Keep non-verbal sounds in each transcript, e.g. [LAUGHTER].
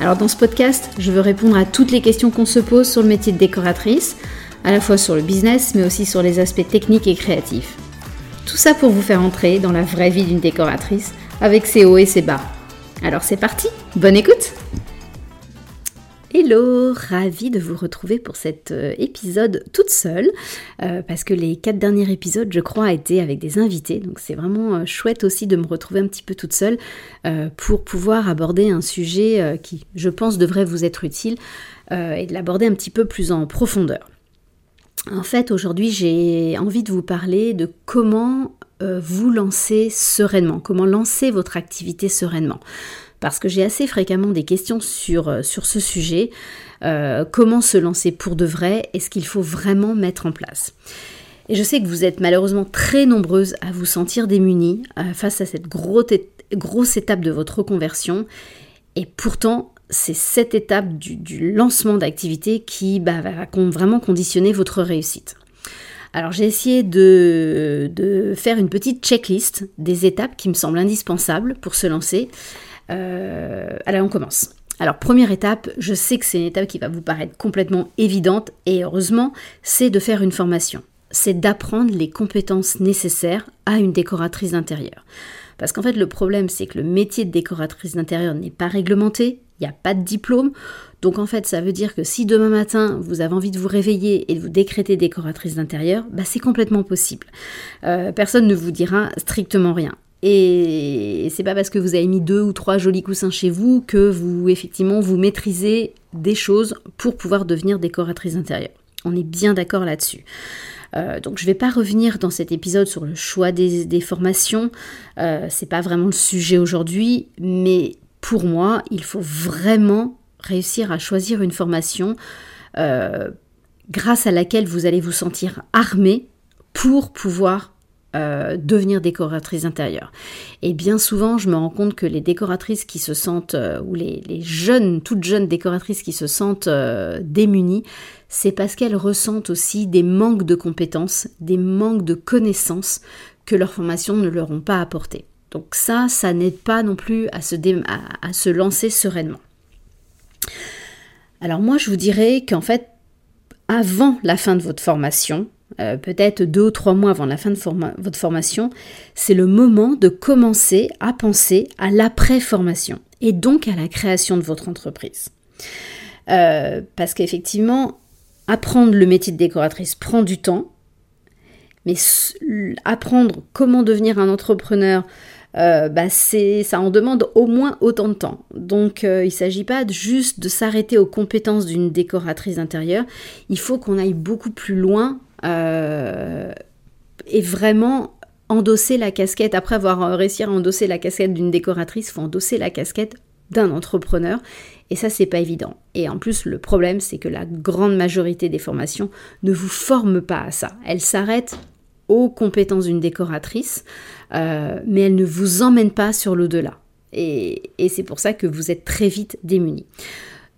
Alors dans ce podcast, je veux répondre à toutes les questions qu'on se pose sur le métier de décoratrice, à la fois sur le business, mais aussi sur les aspects techniques et créatifs. Tout ça pour vous faire entrer dans la vraie vie d'une décoratrice, avec ses hauts et ses bas. Alors c'est parti, bonne écoute Hello, ravie de vous retrouver pour cet euh, épisode toute seule, euh, parce que les quatre derniers épisodes, je crois, étaient avec des invités, donc c'est vraiment euh, chouette aussi de me retrouver un petit peu toute seule pour pouvoir aborder un sujet qui, je pense, devrait vous être utile et de l'aborder un petit peu plus en profondeur. En fait, aujourd'hui, j'ai envie de vous parler de comment vous lancer sereinement, comment lancer votre activité sereinement parce que j'ai assez fréquemment des questions sur, euh, ce sujet. Euh, comment se lancer pour de vrai et ce qu'il faut vraiment mettre en place. Et je sais que vous êtes malheureusement très nombreuses à vous sentir démunies euh, face à cette grosse, étape de votre reconversion. Et pourtant, c'est cette étape du, lancement d'activité qui bah, va vraiment conditionner votre réussite. Alors j'ai essayé de, faire une petite checklist des étapes qui me semblent indispensables pour se lancer. Euh, on commence. Alors, première étape, je sais que c'est une étape qui va vous paraître complètement évidente, et heureusement, c'est de faire une formation. C'est d'apprendre les compétences nécessaires à une décoratrice d'intérieur. Parce qu'en fait, le problème, c'est que le métier de décoratrice d'intérieur n'est pas réglementé, il n'y a pas de diplôme. Donc en fait, ça veut dire que si demain matin, vous avez envie de vous réveiller et de vous décréter décoratrice d'intérieur, bah, c'est complètement possible. Euh, personne ne vous dira strictement rien. Et c'est pas parce que vous avez mis deux ou trois jolis coussins chez vous que vous, effectivement, vous maîtrisez des choses pour pouvoir devenir décoratrice intérieure. On est bien d'accord là-dessus. Euh, donc je vais pas revenir dans cet épisode sur le choix des, formations, euh, c'est pas vraiment le sujet aujourd'hui, mais pour moi, il faut vraiment réussir à choisir une formation euh, grâce à laquelle vous allez vous sentir armé pour pouvoir euh, devenir décoratrice intérieure. Et bien souvent, je me rends compte que les décoratrices qui se sentent, euh, ou les, jeunes, toutes jeunes décoratrices qui se sentent euh, démunies, c'est parce qu'elles ressentent aussi des manques de compétences, des manques de connaissances que leur formation ne leur ont pas apporté. Donc ça, ça n'aide pas non plus à se, à se lancer sereinement. Alors moi, je vous dirais qu'en fait, avant la fin de votre formation, euh, peut-être deux ou trois mois avant la fin de votre formation, c'est le moment de commencer à penser à l'après-formation et donc à la création de votre entreprise. Euh, parce qu'effectivement, apprendre le métier de décoratrice prend du temps, mais apprendre comment devenir un entrepreneur, euh, bah ça en demande au moins autant de temps. Donc il ne s'agit pas juste de s'arrêter aux compétences d'une décoratrice intérieure, il faut qu'on aille beaucoup plus loin euh, et vraiment endosser la casquette, après avoir réussi à endosser la casquette d'une décoratrice, il faut endosser la casquette d'un entrepreneur. Et ça, c'est pas évident. Et en plus, le problème, c'est que la grande majorité des formations ne vous forment pas à ça. Elles s'arrêtent aux compétences d'une décoratrice, euh, mais elles ne vous emmènent pas sur l'au-delà. Et, et c'est pour ça que vous êtes très vite démunis.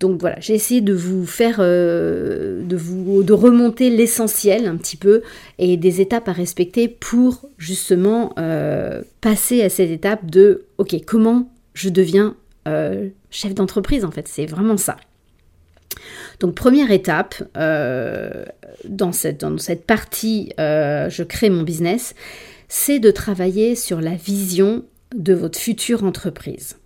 Donc voilà, j'ai essayé de vous faire, euh, de vous, remonter l'essentiel un petit peu et des étapes à respecter pour justement euh, passer à cette étape de, ok, comment je deviens euh, chef d'entreprise en fait, c'est vraiment ça. Donc première étape dans cette partie, je crée mon business, c'est de travailler sur la vision de votre future entreprise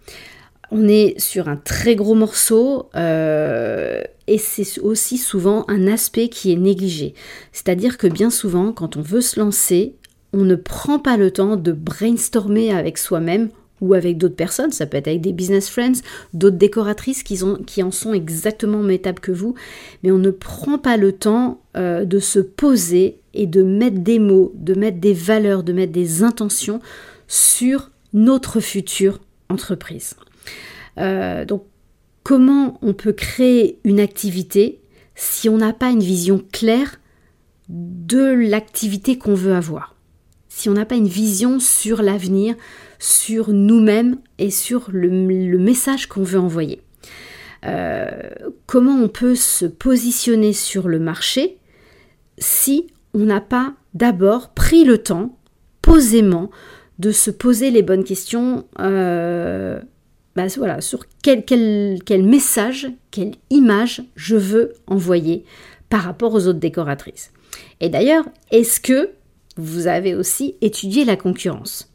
on est sur un très gros morceau euh, et c'est aussi souvent un aspect qui est négligé. C'est-à-dire que bien souvent, quand on veut se lancer, on ne prend pas le temps de brainstormer avec soi-même ou avec d'autres personnes, ça peut être avec des business friends, d'autres décoratrices qui, en sont exactement métables que vous, mais on ne prend pas le temps euh, de se poser et de mettre des mots, de mettre des valeurs, de mettre des intentions sur notre future entreprise. Euh, donc, comment on peut créer une activité si on n'a pas une vision claire de l'activité qu'on veut avoir? Si on n'a pas une vision sur l'avenir, sur nous-mêmes et sur le, message qu'on veut envoyer? Euh, comment on peut se positionner sur le marché si on n'a pas d'abord pris le temps, posément, de se poser les bonnes questions euh, bah, voilà, sur quel, message, quelle image je veux envoyer par rapport aux autres décoratrices. Et d'ailleurs, est-ce que vous avez aussi étudié la concurrence?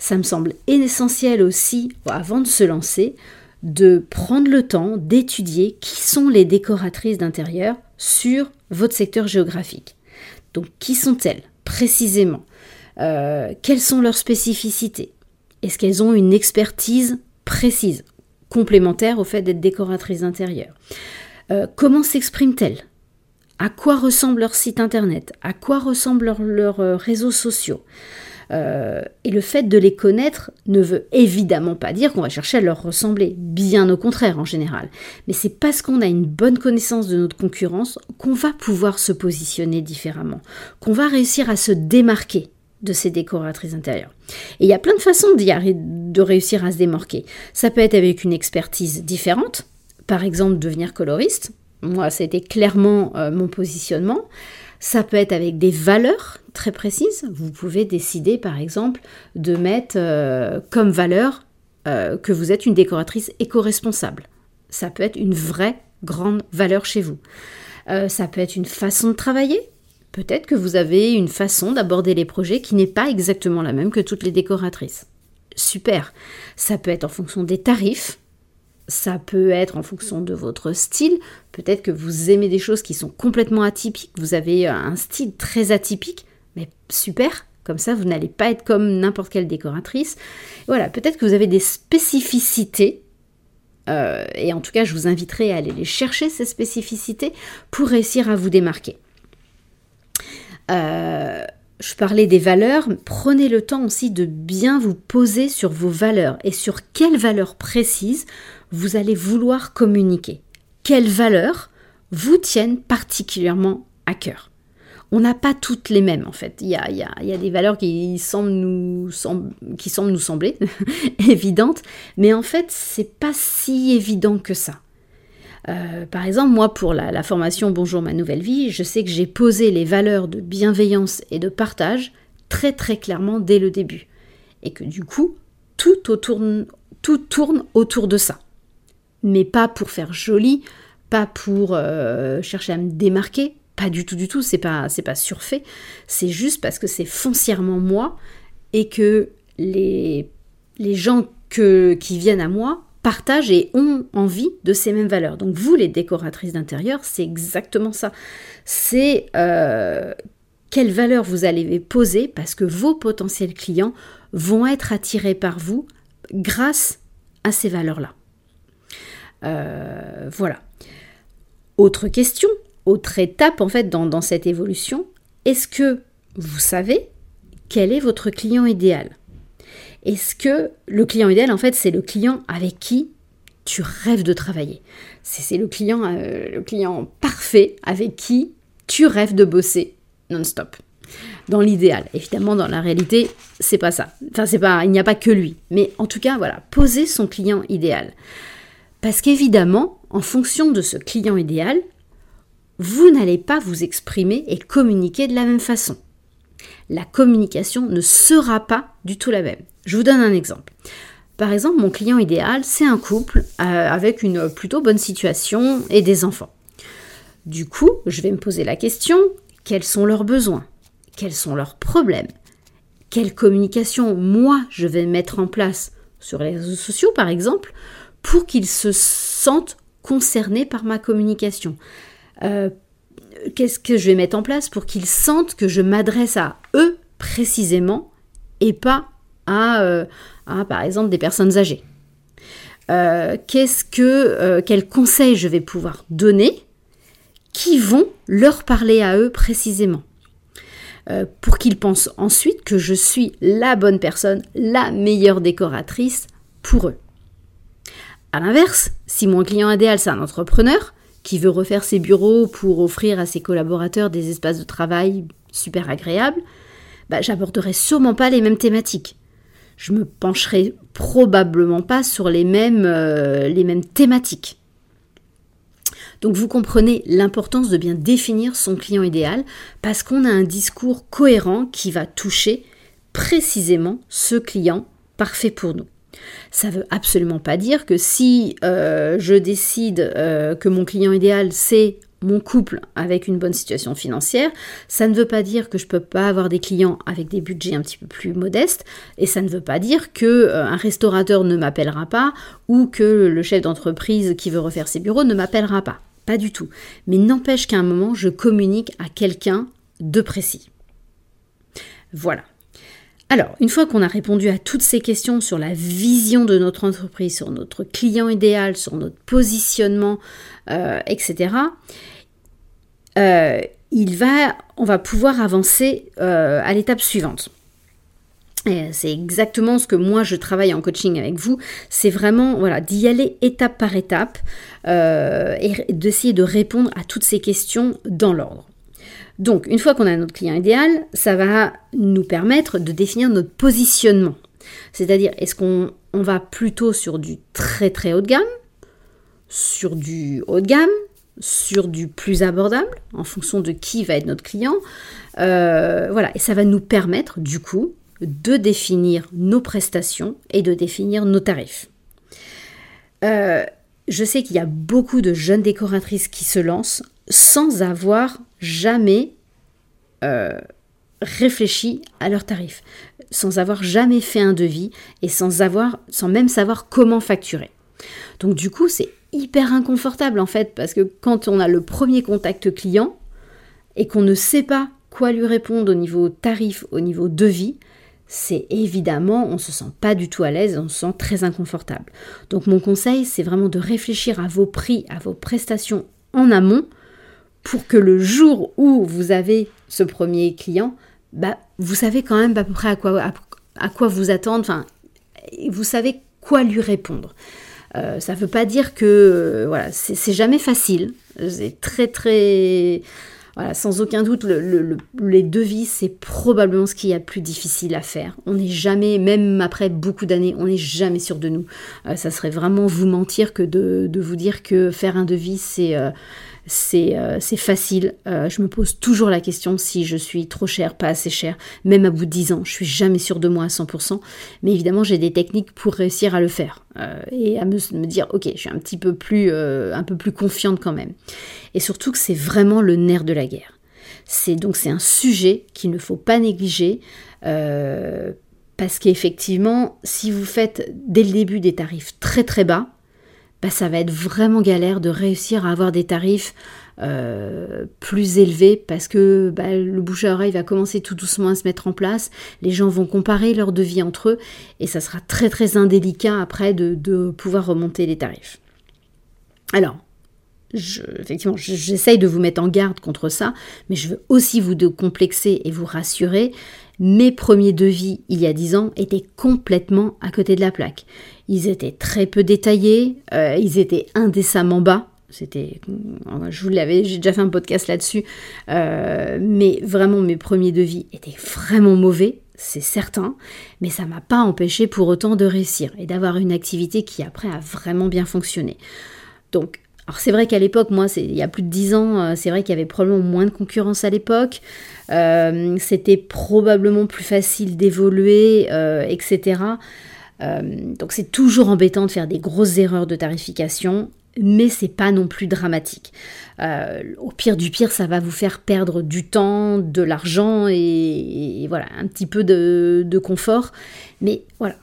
Ça me semble essentiel aussi, avant de se lancer, de prendre le temps d'étudier qui sont les décoratrices d'intérieur sur votre secteur géographique. Donc, qui sont-elles précisément? Euh, Quelles sont leurs spécificités? Est-ce qu'elles ont une expertise précise, complémentaire au fait d'être décoratrices d'intérieur. Euh, Comment s'expriment-elles À quoi ressemble leur site internet? À quoi ressemblent leurs euh, réseaux sociaux? Euh, et le fait de les connaître ne veut évidemment pas dire qu'on va chercher à leur ressembler, bien au contraire en général. Mais c'est parce qu'on a une bonne connaissance de notre concurrence qu'on va pouvoir se positionner différemment, qu'on va réussir à se démarquer de ces décoratrices intérieures. Et il y a plein de façons de réussir à se démarquer. Ça peut être avec une expertise différente, par exemple devenir coloriste. Moi, c'était clairement euh, mon positionnement. Ça peut être avec des valeurs très précises. Vous pouvez décider, par exemple, de mettre euh, comme valeur euh, que vous êtes une décoratrice éco-responsable. Ça peut être une vraie grande valeur chez vous. Ça peut être une façon de travailler. Peut-être que vous avez une façon d'aborder les projets qui n'est pas exactement la même que toutes les décoratrices. Super. Ça peut être en fonction des tarifs ça peut être en fonction de votre style. Peut-être que vous aimez des choses qui sont complètement atypiques. Vous avez un style très atypique, mais super. Comme ça, vous n'allez pas être comme n'importe quelle décoratrice. Voilà, peut-être que vous avez des spécificités. Euh, et en tout cas, je vous inviterai à aller les chercher, ces spécificités, pour réussir à vous démarquer. Euh, je parlais des valeurs, prenez le temps aussi de bien vous poser sur vos valeurs et sur quelles valeurs précises vous allez vouloir communiquer. Quelles valeurs vous tiennent particulièrement à cœur on n'a pas toutes les mêmes en fait. Il y a, des valeurs qui semblent nous, qui semblent nous sembler [LAUGHS] évidentes, mais en fait, c'est pas si évident que ça. Euh, par exemple, moi, pour la, formation Bonjour ma nouvelle vie, je sais que j'ai posé les valeurs de bienveillance et de partage très très clairement dès le début. Et que du coup, tout, tout tourne autour de ça. Mais pas pour faire joli, pas pour euh, chercher à me démarquer, pas du tout, du tout, c'est pas, c'est pas surfait, c'est juste parce que c'est foncièrement moi et que les, les gens que, qui viennent à moi partagent et ont envie de ces mêmes valeurs. Donc vous, les décoratrices d'intérieur, c'est exactement ça. C'est euh, quelles valeurs vous allez poser parce que vos potentiels clients vont être attirés par vous grâce à ces valeurs-là. Euh, voilà. Autre question, autre étape en fait dans, dans cette évolution, est-ce que vous savez quel est votre client idéal? Est-ce que le client idéal, en fait, c'est le client avec qui tu rêves de travailler? C'est le client, euh, le client parfait avec qui tu rêves de bosser non-stop. Dans l'idéal, évidemment, dans la réalité, c'est pas ça. Enfin, pas, il n'y a pas que lui. Mais en tout cas, voilà, poser son client idéal. Parce qu'évidemment, en fonction de ce client idéal, vous n'allez pas vous exprimer et communiquer de la même façon. La communication ne sera pas du tout la même. Je vous donne un exemple. Par exemple, mon client idéal, c'est un couple euh, avec une plutôt bonne situation et des enfants. Du coup, je vais me poser la question, quels sont leurs besoins? Quels sont leurs problèmes? Quelle communication, moi, je vais mettre en place sur les réseaux sociaux, par exemple, pour qu'ils se sentent concernés par ma communication? Euh, Qu'est-ce que je vais mettre en place pour qu'ils sentent que je m'adresse à eux précisément et pas euh, à, par exemple, des personnes âgées. Euh, qu'est-ce que, euh, quels conseils je vais pouvoir donner qui vont leur parler à eux précisément? Pour qu'ils pensent ensuite que je suis la bonne personne, la meilleure décoratrice pour eux. À l'inverse, si mon client idéal c'est un entrepreneur qui veut refaire ses bureaux pour offrir à ses collaborateurs des espaces de travail super agréables, bah, j'aborderai sûrement pas les mêmes thématiques. Je me pencherai probablement pas sur les mêmes, euh, les mêmes thématiques. Donc vous comprenez l'importance de bien définir son client idéal parce qu'on a un discours cohérent qui va toucher précisément ce client parfait pour nous. Ça ne veut absolument pas dire que si euh, je décide euh, que mon client idéal c'est mon couple avec une bonne situation financière, ça ne veut pas dire que je peux pas avoir des clients avec des budgets un petit peu plus modestes, et ça ne veut pas dire que euh, un restaurateur ne m'appellera pas ou que le chef d'entreprise qui veut refaire ses bureaux ne m'appellera pas. Pas du tout. Mais n'empêche qu'à un moment, je communique à quelqu'un de précis. Voilà. Alors, une fois qu'on a répondu à toutes ces questions sur la vision de notre entreprise, sur notre client idéal, sur notre positionnement, euh, etc., euh, il va, on va pouvoir avancer euh, à l'étape suivante. C'est exactement ce que moi je travaille en coaching avec vous. C'est vraiment voilà d'y aller étape par étape et d'essayer de répondre à toutes ces questions dans l'ordre. Donc, une fois qu'on a notre client idéal, ça va nous permettre de définir notre positionnement. C'est-à-dire, est-ce qu'on va plutôt sur du très très haut de gamme, sur du haut de gamme, sur du plus abordable, en fonction de qui va être notre client. Euh, voilà, et ça va nous permettre, du coup, de définir nos prestations et de définir nos tarifs. Euh, je sais qu'il y a beaucoup de jeunes décoratrices qui se lancent sans avoir jamais euh, réfléchi à leurs tarifs, sans avoir jamais fait un devis et sans avoir, sans même savoir comment facturer. Donc du coup, c'est hyper inconfortable en fait, parce que quand on a le premier contact client et qu'on ne sait pas quoi lui répondre au niveau tarif, au niveau devis, c'est évidemment, on se sent pas du tout à l'aise, on se sent très inconfortable. Donc mon conseil, c'est vraiment de réfléchir à vos prix, à vos prestations en amont pour que le jour où vous avez ce premier client, bah, vous savez quand même à peu près à quoi, vous attendre, enfin, vous savez quoi lui répondre. Euh, ça ne veut pas dire que voilà, c'est jamais facile. C'est très très voilà, sans aucun doute, les devis, c'est probablement ce qu'il y a de plus difficile à faire. On n'est jamais, même après beaucoup d'années, on n'est jamais sûr de nous. Euh, ça serait vraiment vous mentir que de, de, vous dire que faire un devis, c'est euh, c'est facile. Euh, je me pose toujours la question si je suis trop cher, pas assez cher, même à bout de 10 ans. Je suis jamais sûre de moi à 100%. Mais évidemment, j'ai des techniques pour réussir à le faire euh, et à me, dire, ok, je suis un petit peu plus, un peu plus confiante quand même. Et surtout que c'est vraiment le nerf de la guerre. C'est donc c'est un sujet qu'il ne faut pas négliger. parce qu'effectivement, si vous faites dès le début des tarifs très très bas, bah, ça va être vraiment galère de réussir à avoir des tarifs euh, plus élevés parce que bah, le bouche à oreille va commencer tout doucement à se mettre en place, les gens vont comparer leur devis entre eux et ça sera très très indélicat après de, pouvoir remonter les tarifs. Alors, effectivement, j'essaye de vous mettre en garde contre ça, mais je veux aussi vous complexer et vous rassurer. Mes premiers devis, il y a 10 ans, étaient complètement à côté de la plaque. Ils étaient très peu détaillés, euh, ils étaient indécemment bas. C'était, je vous l'avais, j'ai déjà fait un podcast là-dessus, euh, mais vraiment mes premiers devis étaient vraiment mauvais, c'est certain, mais ça m'a pas empêché pour autant de réussir et d'avoir une activité qui après a vraiment bien fonctionné. Donc alors c'est vrai qu'à l'époque, moi, il y a plus de 10 ans, euh, c'est vrai qu'il y avait probablement moins de concurrence à l'époque. Euh, c'était probablement plus facile d'évoluer, euh, etc. donc c'est toujours embêtant de faire des grosses erreurs de tarification, mais c'est pas non plus dramatique. au pire du pire, ça va vous faire perdre du temps, de l'argent et, voilà, un petit peu de, de confort. Mais voilà,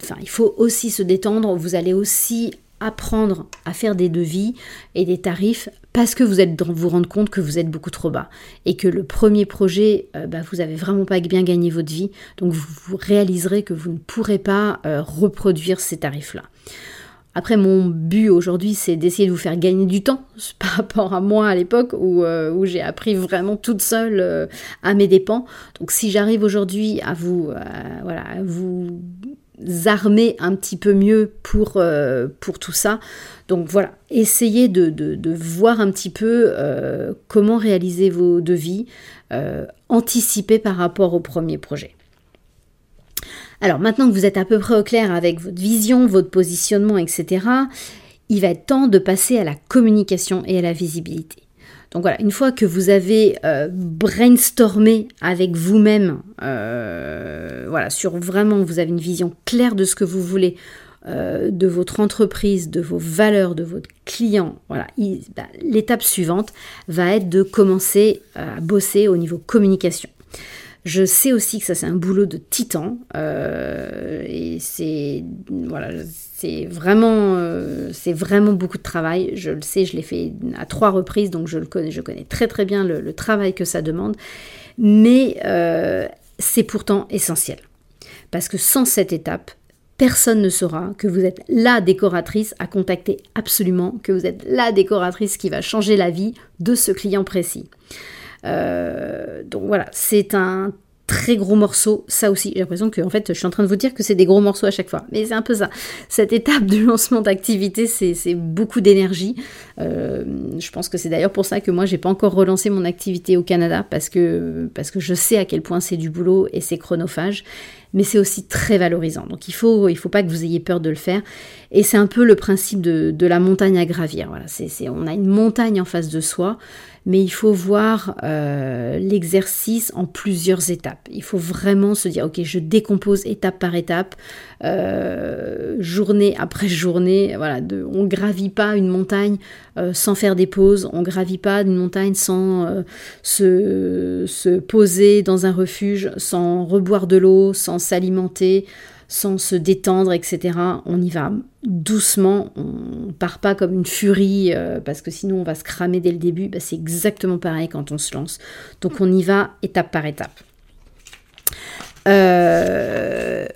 enfin, il faut aussi se détendre. Vous allez aussi apprendre à faire des devis et des tarifs parce que vous êtes vous rendre compte que vous êtes beaucoup trop bas et que le premier projet, euh, bah, vous avez vraiment pas bien gagné votre vie, donc vous, réaliserez que vous ne pourrez pas euh, reproduire ces tarifs-là. Après, mon but aujourd'hui, c'est d'essayer de vous faire gagner du temps [LAUGHS] par rapport à moi à l'époque où, euh, j'ai appris vraiment toute seule à mes dépens. Donc, si j'arrive aujourd'hui à vous, voilà, à vous armer un petit peu mieux pour, pour tout ça. Donc voilà, essayez de, voir un petit peu comment réaliser vos devis, anticiper par rapport au premier projet. Alors maintenant que vous êtes à peu près au clair avec votre vision, votre positionnement, etc., il va être temps de passer à la communication et à la visibilité. Donc voilà, une fois que vous avez euh, brainstormé avec vous-même, euh, voilà, sur vraiment, vous avez une vision claire de ce que vous voulez, euh, de votre entreprise, de vos valeurs, de votre client, voilà, bah, l'étape suivante va être de commencer à bosser au niveau communication. Je sais aussi que ça c'est un boulot de titan et c'est voilà c'est vraiment euh, vraiment beaucoup de travail. Je le sais, je l'ai fait à trois reprises donc je le connais je connais très très bien le, travail que ça demande, mais euh, c'est pourtant essentiel parce que sans cette étape personne ne saura que vous êtes la décoratrice à contacter absolument, que vous êtes la décoratrice qui va changer la vie de ce client précis. Euh, donc voilà, c'est un très gros morceau. Ça aussi, j'ai l'impression que en fait, je suis en train de vous dire que c'est des gros morceaux à chaque fois. Mais c'est un peu ça. Cette étape de lancement d'activité, c'est beaucoup d'énergie. Euh, je pense que c'est d'ailleurs pour ça que moi, j'ai pas encore relancé mon activité au Canada parce que, parce que je sais à quel point c'est du boulot et c'est chronophage. Mais c'est aussi très valorisant. Donc il faut, il faut pas que vous ayez peur de le faire. Et c'est un peu le principe de, de la montagne à gravir. Voilà, c'est, on a une montagne en face de soi mais il faut voir euh, l'exercice en plusieurs étapes. Il faut vraiment se dire, ok, je décompose étape par étape, euh, journée après journée. Voilà, de, on gravit pas une montagne euh, sans faire des pauses, on gravit pas une montagne sans se, se poser dans un refuge, sans reboire de l'eau, sans s'alimenter sans se détendre, etc. On y va doucement, on part pas comme une furie euh, parce que sinon on va se cramer dès le début. Bah, c'est exactement pareil quand on se lance. Donc on y va étape par étape. Euh,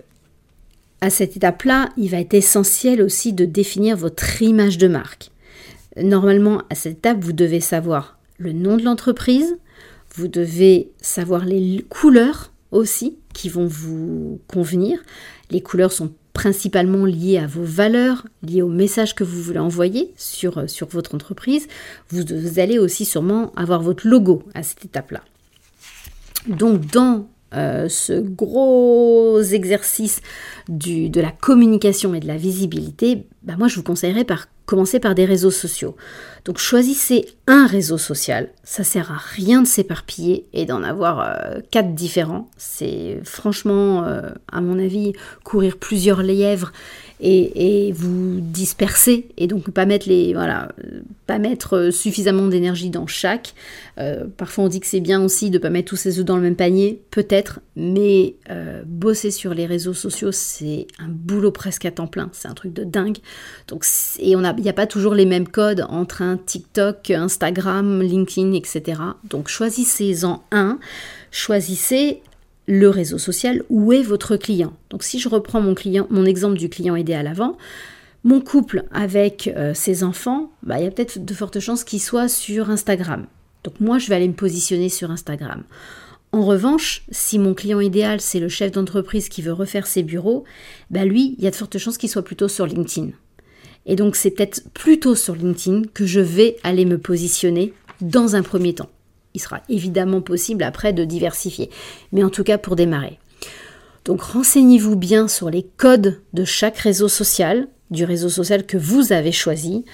à cette étape-là, il va être essentiel aussi de définir votre image de marque. Normalement, à cette étape, vous devez savoir le nom de l'entreprise, vous devez savoir les couleurs aussi qui vont vous convenir. Les couleurs sont principalement liées à vos valeurs, liées au message que vous voulez envoyer sur, euh, sur votre entreprise. Vous, allez aussi sûrement avoir votre logo à cette étape-là. Donc dans euh, ce gros exercice de la communication et de la visibilité, bah moi je vous conseillerais par commencer par des réseaux sociaux. Donc choisissez un réseau social, ça sert à rien de s'éparpiller et d'en avoir euh, quatre différents. C'est franchement, euh, à mon avis, courir plusieurs lièvres et, vous disperser et donc pas mettre les voilà pas mettre suffisamment d'énergie dans chaque. Euh, parfois on dit que c'est bien aussi de pas mettre tous ses œufs dans le même panier, peut-être, mais euh, bosser sur les réseaux sociaux c'est un boulot presque à temps plein, c'est un truc de dingue. Donc et on a il n'y a pas toujours les mêmes codes entre un TikTok, Instagram, LinkedIn, etc. Donc choisissez-en un, choisissez le réseau social, où est votre client Donc si je reprends mon, client, mon exemple du client aidé à l'avant, mon couple avec euh, ses enfants, bah, il y a peut-être de fortes chances qu'il soit sur Instagram. Donc moi, je vais aller me positionner sur Instagram. En revanche, si mon client idéal, c'est le chef d'entreprise qui veut refaire ses bureaux, bah lui, il y a de fortes chances qu'il soit plutôt sur LinkedIn. Et donc c'est peut-être plutôt sur LinkedIn que je vais aller me positionner dans un premier temps. Il sera évidemment possible après de diversifier, mais en tout cas pour démarrer. Donc renseignez-vous bien sur les codes de chaque réseau social, du réseau social que vous avez choisi.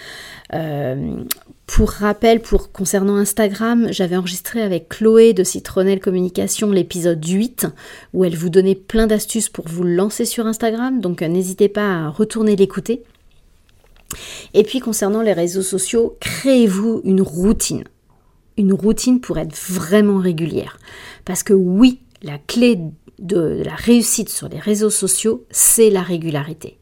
Euh, pour rappel, pour concernant Instagram, j'avais enregistré avec Chloé de Citronelle Communication l'épisode 8 où elle vous donnait plein d'astuces pour vous lancer sur Instagram, donc euh, n'hésitez pas à retourner l'écouter. Et puis concernant les réseaux sociaux, créez-vous une routine une routine pour être vraiment régulière. Parce que oui, la clé de la réussite sur les réseaux sociaux, c'est la régularité.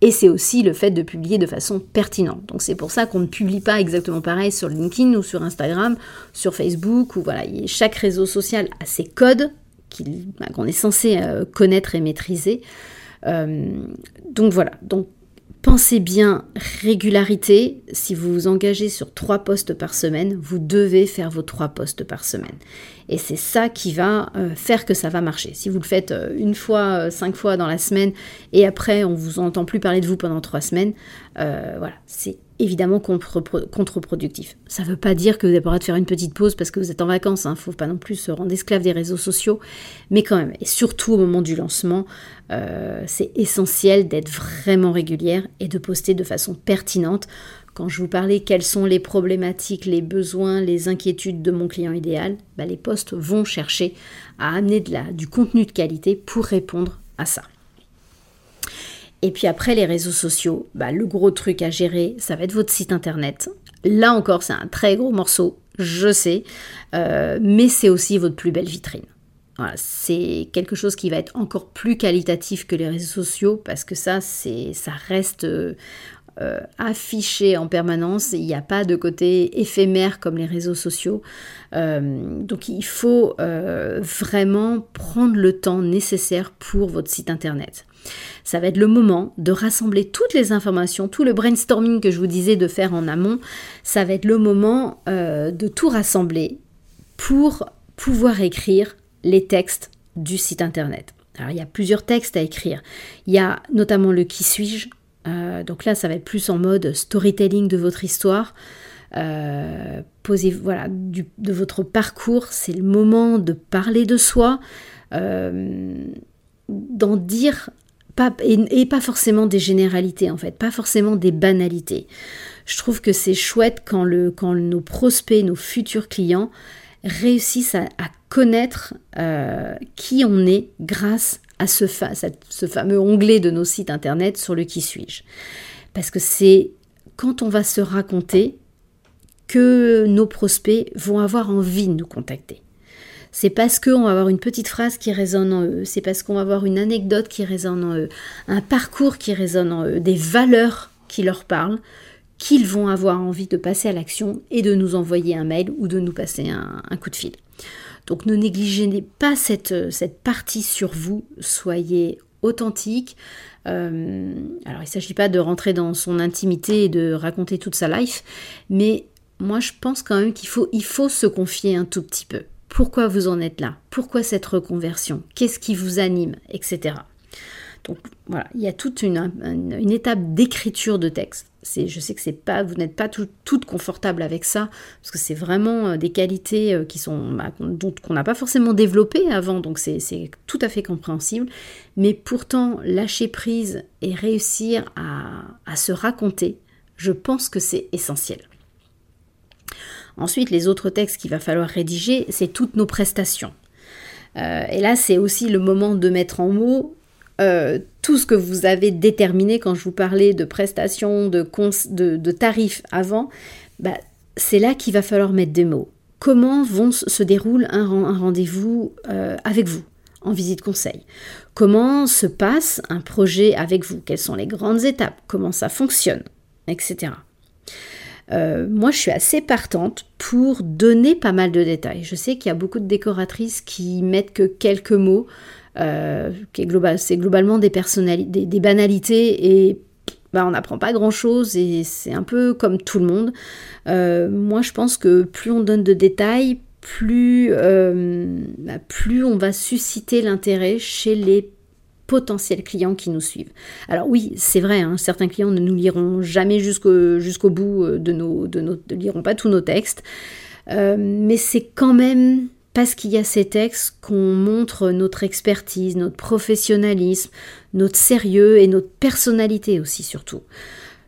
Et c'est aussi le fait de publier de façon pertinente. Donc c'est pour ça qu'on ne publie pas exactement pareil sur LinkedIn ou sur Instagram, sur Facebook, ou voilà, chaque réseau social a ses codes qu'on est censé euh, connaître et maîtriser. Euh, donc voilà, donc Pensez bien régularité. Si vous vous engagez sur trois postes par semaine, vous devez faire vos trois postes par semaine. Et c'est ça qui va euh, faire que ça va marcher. Si vous le faites euh, une fois, euh, cinq fois dans la semaine, et après on vous entend plus parler de vous pendant trois semaines, voilà, c'est évidemment contre-productif. Ça ne veut pas dire que vous n'avez pas le droit de faire une petite pause parce que vous êtes en vacances, il hein. ne faut pas non plus se rendre esclave des réseaux sociaux, mais quand même, et surtout au moment du lancement, euh, c'est essentiel d'être vraiment régulière et de poster de façon pertinente. Quand je vous parlais quelles sont les problématiques, les besoins, les inquiétudes de mon client idéal, bah, les posts vont chercher à amener du contenu de qualité pour répondre à ça. Et puis après, les réseaux sociaux, bah, le gros truc à gérer, ça va être votre site internet. Là encore, c'est un très gros morceau, je sais, euh, mais c'est aussi votre plus belle vitrine. c'est quelque chose qui va être encore plus qualitatif que les réseaux sociaux parce que ça, c'est, ça reste euh, affiché en permanence. Il n'y a pas de côté éphémère comme les réseaux sociaux. Euh, donc il faut vraiment prendre le temps nécessaire pour votre site internet. Ça va être le moment de rassembler toutes les informations, tout le brainstorming que je vous disais de faire en amont. Ça va être le moment euh, de tout rassembler pour pouvoir écrire les textes du site internet. Alors il y a plusieurs textes à écrire. Il y a notamment le qui suis-je. Euh, donc là, ça va être plus en mode storytelling de votre histoire. Euh, posez, voilà, de votre parcours. C'est le moment de parler de soi, d'en dire et, pas forcément des généralités en fait, pas forcément des banalités. Je trouve que c'est chouette quand, nos prospects, nos futurs clients réussissent à, connaître euh, qui on est grâce à ce fameux onglet de nos sites internet sur le qui suis-je. Parce que c'est quand on va se raconter que nos prospects vont avoir envie de nous contacter c'est parce qu'on va avoir une petite phrase qui résonne en eux, c'est parce qu'on va avoir une anecdote qui résonne en eux, un parcours qui résonne en eux, des valeurs qui leur parlent, qu'ils vont avoir envie de passer à l'action et de nous envoyer un mail ou de nous passer un, coup de fil. Donc ne négligez pas cette, partie sur vous, soyez authentique. Euh, alors il ne s'agit pas de rentrer dans son intimité et de raconter toute sa life, mais moi je pense quand même qu'il faut, il faut se confier un tout petit peu. Pourquoi vous en êtes là? Pourquoi cette reconversion? Qu'est-ce qui vous anime Etc. Donc voilà, il y a toute une, étape d'écriture de texte. Je sais que c'est pas, vous n'êtes pas toutes confortable avec ça, parce que c'est vraiment euh, des qualités euh, qui sont bah, qu'on n'a pas forcément développées avant, donc c'est tout à fait compréhensible. Mais pourtant, lâcher prise et réussir à se raconter, je pense que c'est essentiel. Ensuite, les autres textes qu'il va falloir rédiger, c'est toutes nos prestations. Euh, et là, c'est aussi le moment de mettre en mots euh, tout ce que vous avez déterminé quand je vous parlais de prestations, de, tarifs avant. Bah, c'est là qu'il va falloir mettre des mots. Comment vont, se déroule un, rendez-vous euh, avec vous en visite conseil? Comment se passe un projet avec vous? Quelles sont les grandes étapes? Comment ça fonctionne? Etc. Euh, moi, je suis assez partante pour donner pas mal de détails. Je sais qu'il y a beaucoup de décoratrices qui mettent que quelques mots, euh, c'est global, globalement des, banalités et bah, on n'apprend pas grand-chose et c'est un peu comme tout le monde. Euh, moi, je pense que plus on donne de détails, plus, bah, plus on va susciter l'intérêt chez les potentiels clients qui nous suivent. Alors oui, c'est vrai, hein, certains clients ne nous liront jamais jusqu'au bout euh, de nos, de nos, ne liront pas tous nos textes, euh, mais c'est quand même parce qu'il y a ces textes qu'on montre notre expertise, notre professionnalisme, notre sérieux et notre personnalité aussi surtout.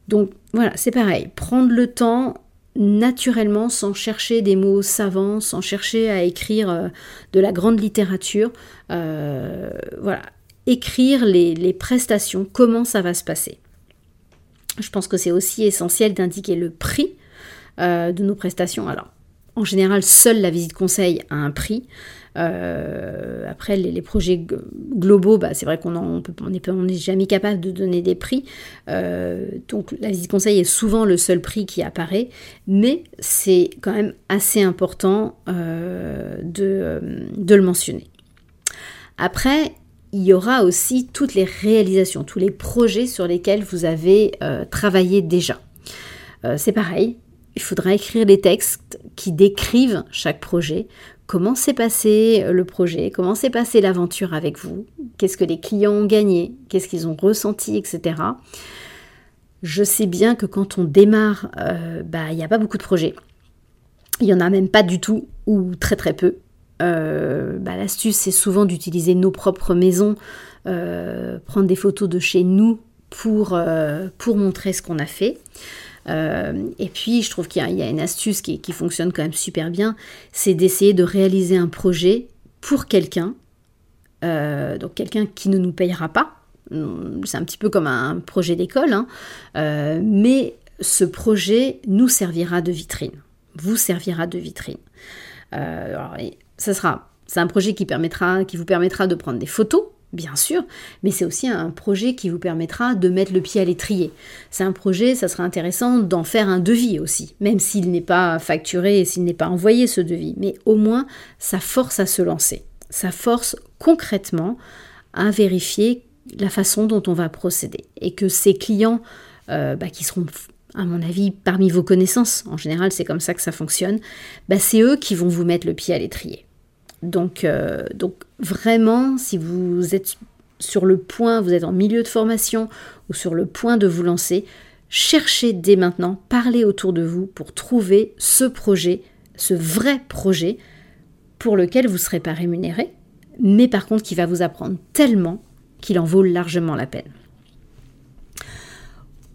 Donc voilà, c'est pareil, prendre le temps naturellement sans chercher des mots savants, sans chercher à écrire euh, de la grande littérature. voilà, écrire les, prestations, comment ça va se passer. Je pense que c'est aussi essentiel d'indiquer le prix euh, de nos prestations. Alors, en général, seule la visite conseil a un prix. Euh, après, les, projets globaux, bah, c'est vrai qu'on n'est jamais capable de donner des prix. Euh, donc, la visite conseil est souvent le seul prix qui apparaît, mais c'est quand même assez important de, le mentionner. Après, il y aura aussi toutes les réalisations, tous les projets sur lesquels vous avez euh, travaillé déjà. Euh, c'est pareil, il faudra écrire les textes qui décrivent chaque projet, comment s'est passé le projet, comment s'est passée l'aventure avec vous, qu'est-ce que les clients ont gagné, qu'est-ce qu'ils ont ressenti, etc. Je sais bien que quand on démarre, euh, bah, il n'y a pas beaucoup de projets. Il n'y en a même pas du tout ou très très peu. Euh, bah, l'astuce, c'est souvent d'utiliser nos propres maisons, euh, prendre des photos de chez nous pour, pour montrer ce qu'on a fait. et puis, je trouve qu'il y, a une astuce qui, fonctionne quand même super bien, c'est d'essayer de réaliser un projet pour quelqu'un, donc quelqu'un qui ne nous payera pas, c'est un petit peu comme un projet d'école, hein. euh, mais ce projet nous servira de vitrine, vous servira de vitrine. Euh, ça sera, c'est un projet qui permettra, qui vous permettra de prendre des photos, bien sûr, mais c'est aussi un projet qui vous permettra de mettre le pied à l'étrier. C'est un projet, ça sera intéressant d'en faire un devis aussi, même s'il n'est pas facturé et s'il n'est pas envoyé ce devis, mais au moins ça force à se lancer, ça force concrètement à vérifier la façon dont on va procéder. Et que ces clients, euh, bah, qui seront, à mon avis, parmi vos connaissances, en général c'est comme ça que ça fonctionne, bah, c'est eux qui vont vous mettre le pied à l'étrier. Donc, euh, donc vraiment, si vous êtes sur le point, vous êtes en milieu de formation ou sur le point de vous lancer, cherchez dès maintenant, parlez autour de vous pour trouver ce projet, ce vrai projet pour lequel vous ne serez pas rémunéré, mais par contre qui va vous apprendre tellement qu'il en vaut largement la peine.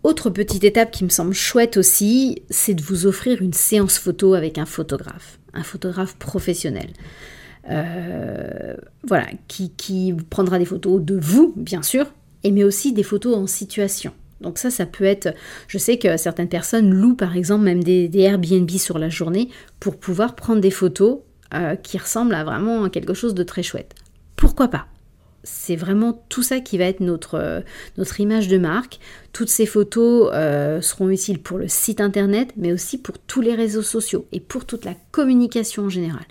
Autre petite étape qui me semble chouette aussi, c'est de vous offrir une séance photo avec un photographe, un photographe professionnel. Euh, voilà, qui, prendra des photos de vous, bien sûr, et mais aussi des photos en situation. Donc ça, ça peut être, je sais que certaines personnes louent par exemple même des, Airbnb sur la journée pour pouvoir prendre des photos euh, qui ressemblent à vraiment quelque chose de très chouette. Pourquoi pas? C'est vraiment tout ça qui va être notre, euh, notre image de marque. Toutes ces photos seront utiles pour le site internet, mais aussi pour tous les réseaux sociaux et pour toute la communication en général.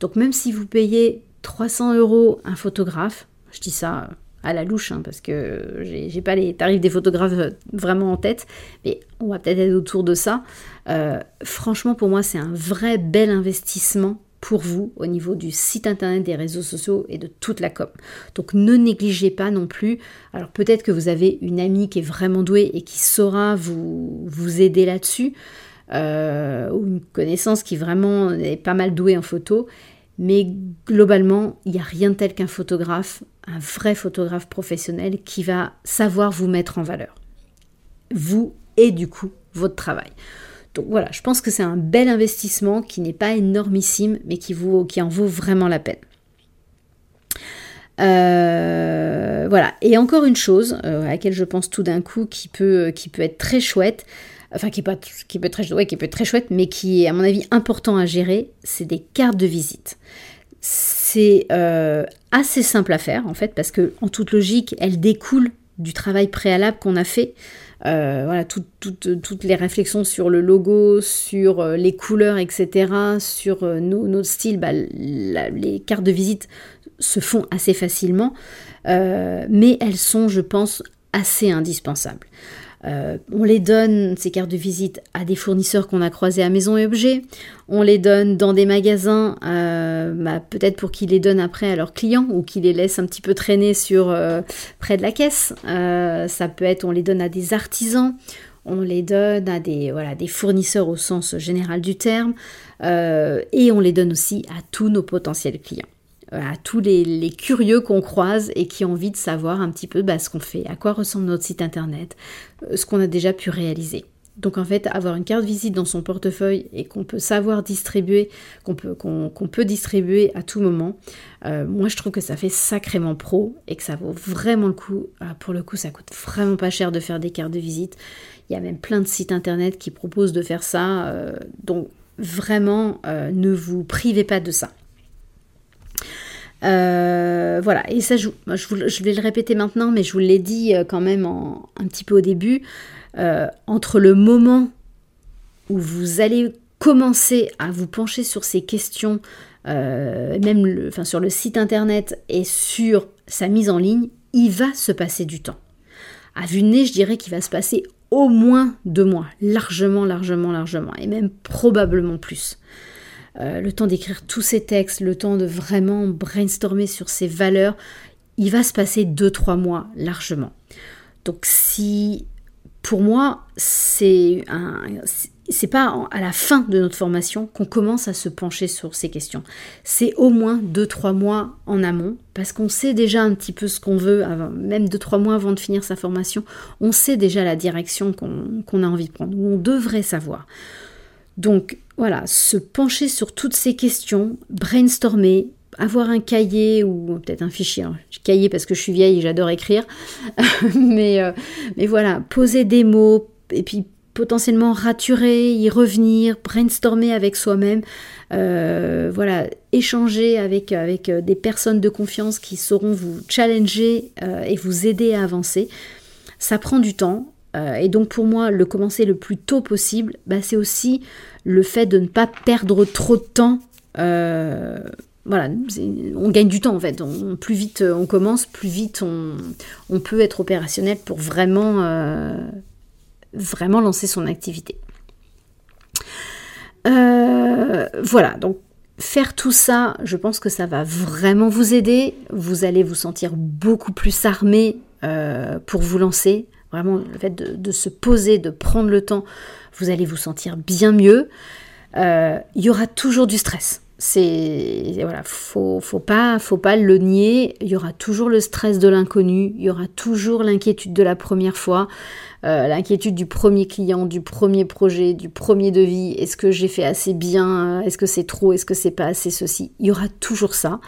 Donc même si vous payez 300 euros un photographe, je dis ça euh, à la louche, hein, parce que j'ai pas les tarifs des photographes vraiment en tête, mais on va peut-être être autour de ça. franchement, pour moi, c'est un vrai bel investissement pour vous au niveau du site internet, des réseaux sociaux et de toute la com. Donc ne négligez pas non plus. Alors peut-être que vous avez une amie qui est vraiment douée et qui saura vous, vous aider là-dessus, euh, ou une connaissance qui vraiment est pas mal douée en photo. Mais globalement, il n'y a rien de tel qu'un photographe, un vrai photographe professionnel qui va savoir vous mettre en valeur. Vous et du coup votre travail. Donc voilà, je pense que c'est un bel investissement qui n'est pas énormissime, mais qui, qui en vaut vraiment la peine. Euh, voilà, et encore une chose euh, à laquelle je pense tout d'un coup qui peut, qui peut être très chouette, enfin qui peut, qui, peut être très, qui peut être très chouette, mais qui est à mon avis important à gérer, c'est des cartes de visite. C'est euh, assez simple à faire en fait, parce que en toute logique, elles découlent du travail préalable qu'on a fait. Euh, voilà, toutes les réflexions sur le logo, sur euh, les couleurs, etc., sur euh, nos, styles, bah, les cartes de visite se font assez facilement, mais elles sont, je pense, assez indispensables. Euh, on les donne, ces cartes de visite, à des fournisseurs qu'on a croisés à Maison et Objets. On les donne dans des magasins, euh, bah, peut-être pour qu'ils les donnent après à leurs clients ou qu'ils les laissent un petit peu traîner sur, euh, près de la caisse. ça peut être, on les donne à des artisans. On les donne à des, voilà, des fournisseurs au sens général du terme. et on les donne aussi à tous nos potentiels clients à tous les, curieux qu'on croise et qui ont envie de savoir un petit peu bah, ce qu'on fait, à quoi ressemble notre site internet, euh, ce qu'on a déjà pu réaliser. Donc en fait, avoir une carte visite dans son portefeuille et qu'on peut savoir distribuer, qu'on peut, distribuer à tout moment, euh, moi je trouve que ça fait sacrément pro et que ça vaut vraiment le coup. Euh, pour le coup, ça coûte vraiment pas cher de faire des cartes de visite. Il y a même plein de sites internet qui proposent de faire ça. donc vraiment, ne vous privez pas de ça. Euh, voilà, et ça, je, vais le répéter maintenant, mais je vous l'ai dit euh, quand même un petit peu au début, euh, entre le moment où vous allez commencer à vous pencher sur ces questions, même sur le site internet et sur sa mise en ligne, il va se passer du temps. À vue de nez, je dirais qu'il va se passer au moins deux mois, largement, largement, largement, et même probablement plus. Euh, le temps d'écrire tous ces textes, le temps de vraiment brainstormer sur ces valeurs, il va se passer deux, trois mois largement. Donc si, pour moi, c'est pas à la fin de notre formation qu'on commence à se pencher sur ces questions. C'est au moins 2-3 mois en amont, parce qu'on sait déjà un petit peu ce qu'on veut, même 2-3 mois avant de finir sa formation, on sait déjà la direction qu'on a envie de prendre, ou on devrait savoir. Donc voilà, se pencher sur toutes ces questions, brainstormer, avoir un cahier ou peut-être un fichier. Cahier parce que je suis vieille et j'adore écrire. [LAUGHS] mais, euh, mais voilà, poser des mots et puis potentiellement raturer, y revenir, brainstormer avec soi-même, euh, voilà, échanger avec, avec euh, des personnes de confiance qui sauront vous challenger et vous aider à avancer. Ça prend du temps. Et donc pour moi, le commencer le plus tôt possible, bah, c'est aussi le fait de ne pas perdre trop de temps. voilà, on gagne du temps en fait. plus vite on commence, plus vite on, peut être opérationnel pour vraiment lancer son activité. Euh, voilà, donc faire tout ça, je pense que ça va vraiment vous aider. Vous allez vous sentir beaucoup plus armé euh, pour vous lancer. Vraiment, le fait de, se poser, de prendre le temps, vous allez vous sentir bien mieux. Euh, il y aura toujours du stress. C'est voilà, faut, pas, faut pas le nier. Il y aura toujours le stress de l'inconnu. Il y aura toujours l'inquiétude de la première fois. Euh, l'inquiétude du premier client, du premier projet, du premier devis, est-ce que j'ai fait assez bien, est-ce que c'est trop, est-ce que c'est pas assez ceci, il y aura toujours ça.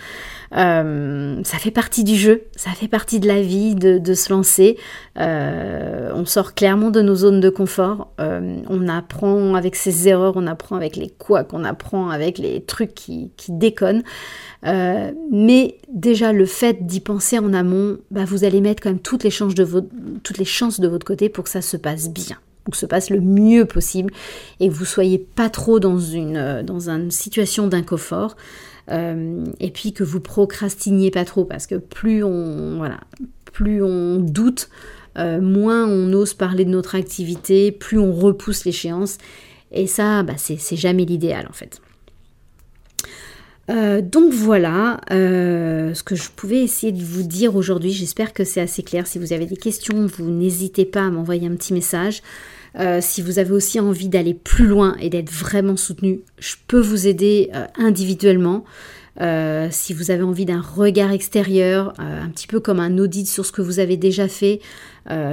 Euh, ça fait partie du jeu, ça fait partie de la vie de, se lancer. Euh, on sort clairement de nos zones de confort. on apprend avec ses erreurs, on apprend avec les quoi, qu'on apprend avec les trucs qui, qui déconnent. mais déjà le fait d'y penser en amont, bah, vous allez mettre quand même toutes les chances de votre, toutes les chances de votre côté pour que ça se passe bien, que se passe le mieux possible et que vous soyez pas trop dans une, euh, situation d'inconfort. Euh, et puis que vous procrastiniez pas trop parce que plus on voilà plus on doute euh, moins on ose parler de notre activité plus on repousse l'échéance et ça bah, c'est jamais l'idéal en fait euh, donc voilà euh, ce que je pouvais essayer de vous dire aujourd'hui. J'espère que c'est assez clair. Si vous avez des questions, vous n'hésitez pas à m'envoyer un petit message. Euh, si vous avez aussi envie d'aller plus loin et d'être vraiment soutenu, je peux vous aider individuellement. si vous avez envie d'un regard extérieur, un petit peu comme un audit sur ce que vous avez déjà fait,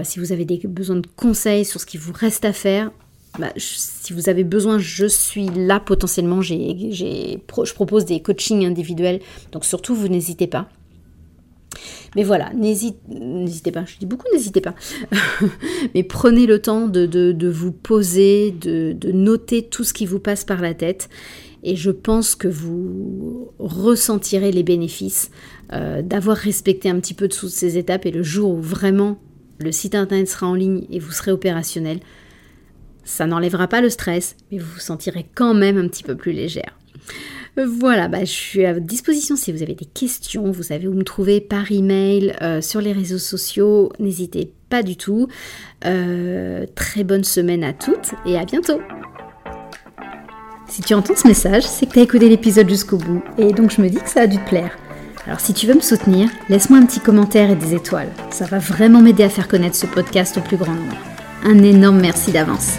si vous avez des, besoin de conseils sur ce qui vous reste à faire, bah, si vous avez besoin, je suis là potentiellement. Je propose des coachings individuels, donc surtout vous n'hésitez pas. Mais voilà, n'hésitez pas, je dis beaucoup n'hésitez pas. [LAUGHS] Mais prenez le temps de, vous poser, de, noter tout ce qui vous passe par la tête. Et je pense que vous ressentirez les bénéfices euh, d'avoir respecté un petit peu toutes ces étapes. Et le jour où vraiment le site internet sera en ligne et vous serez opérationnel, ça n'enlèvera pas le stress, mais vous vous sentirez quand même un petit peu plus légère. Voilà, bah, je suis à votre disposition si vous avez des questions. Vous savez où me trouver par email, euh, sur les réseaux sociaux. N'hésitez pas du tout. Euh, très bonne semaine à toutes et à bientôt. Si tu entends ce message, c'est que tu as écouté l'épisode jusqu'au bout et donc je me dis que ça a dû te plaire. Alors si tu veux me soutenir, laisse-moi un petit commentaire et des étoiles. Ça va vraiment m'aider à faire connaître ce podcast au plus grand nombre. Un énorme merci d'avance.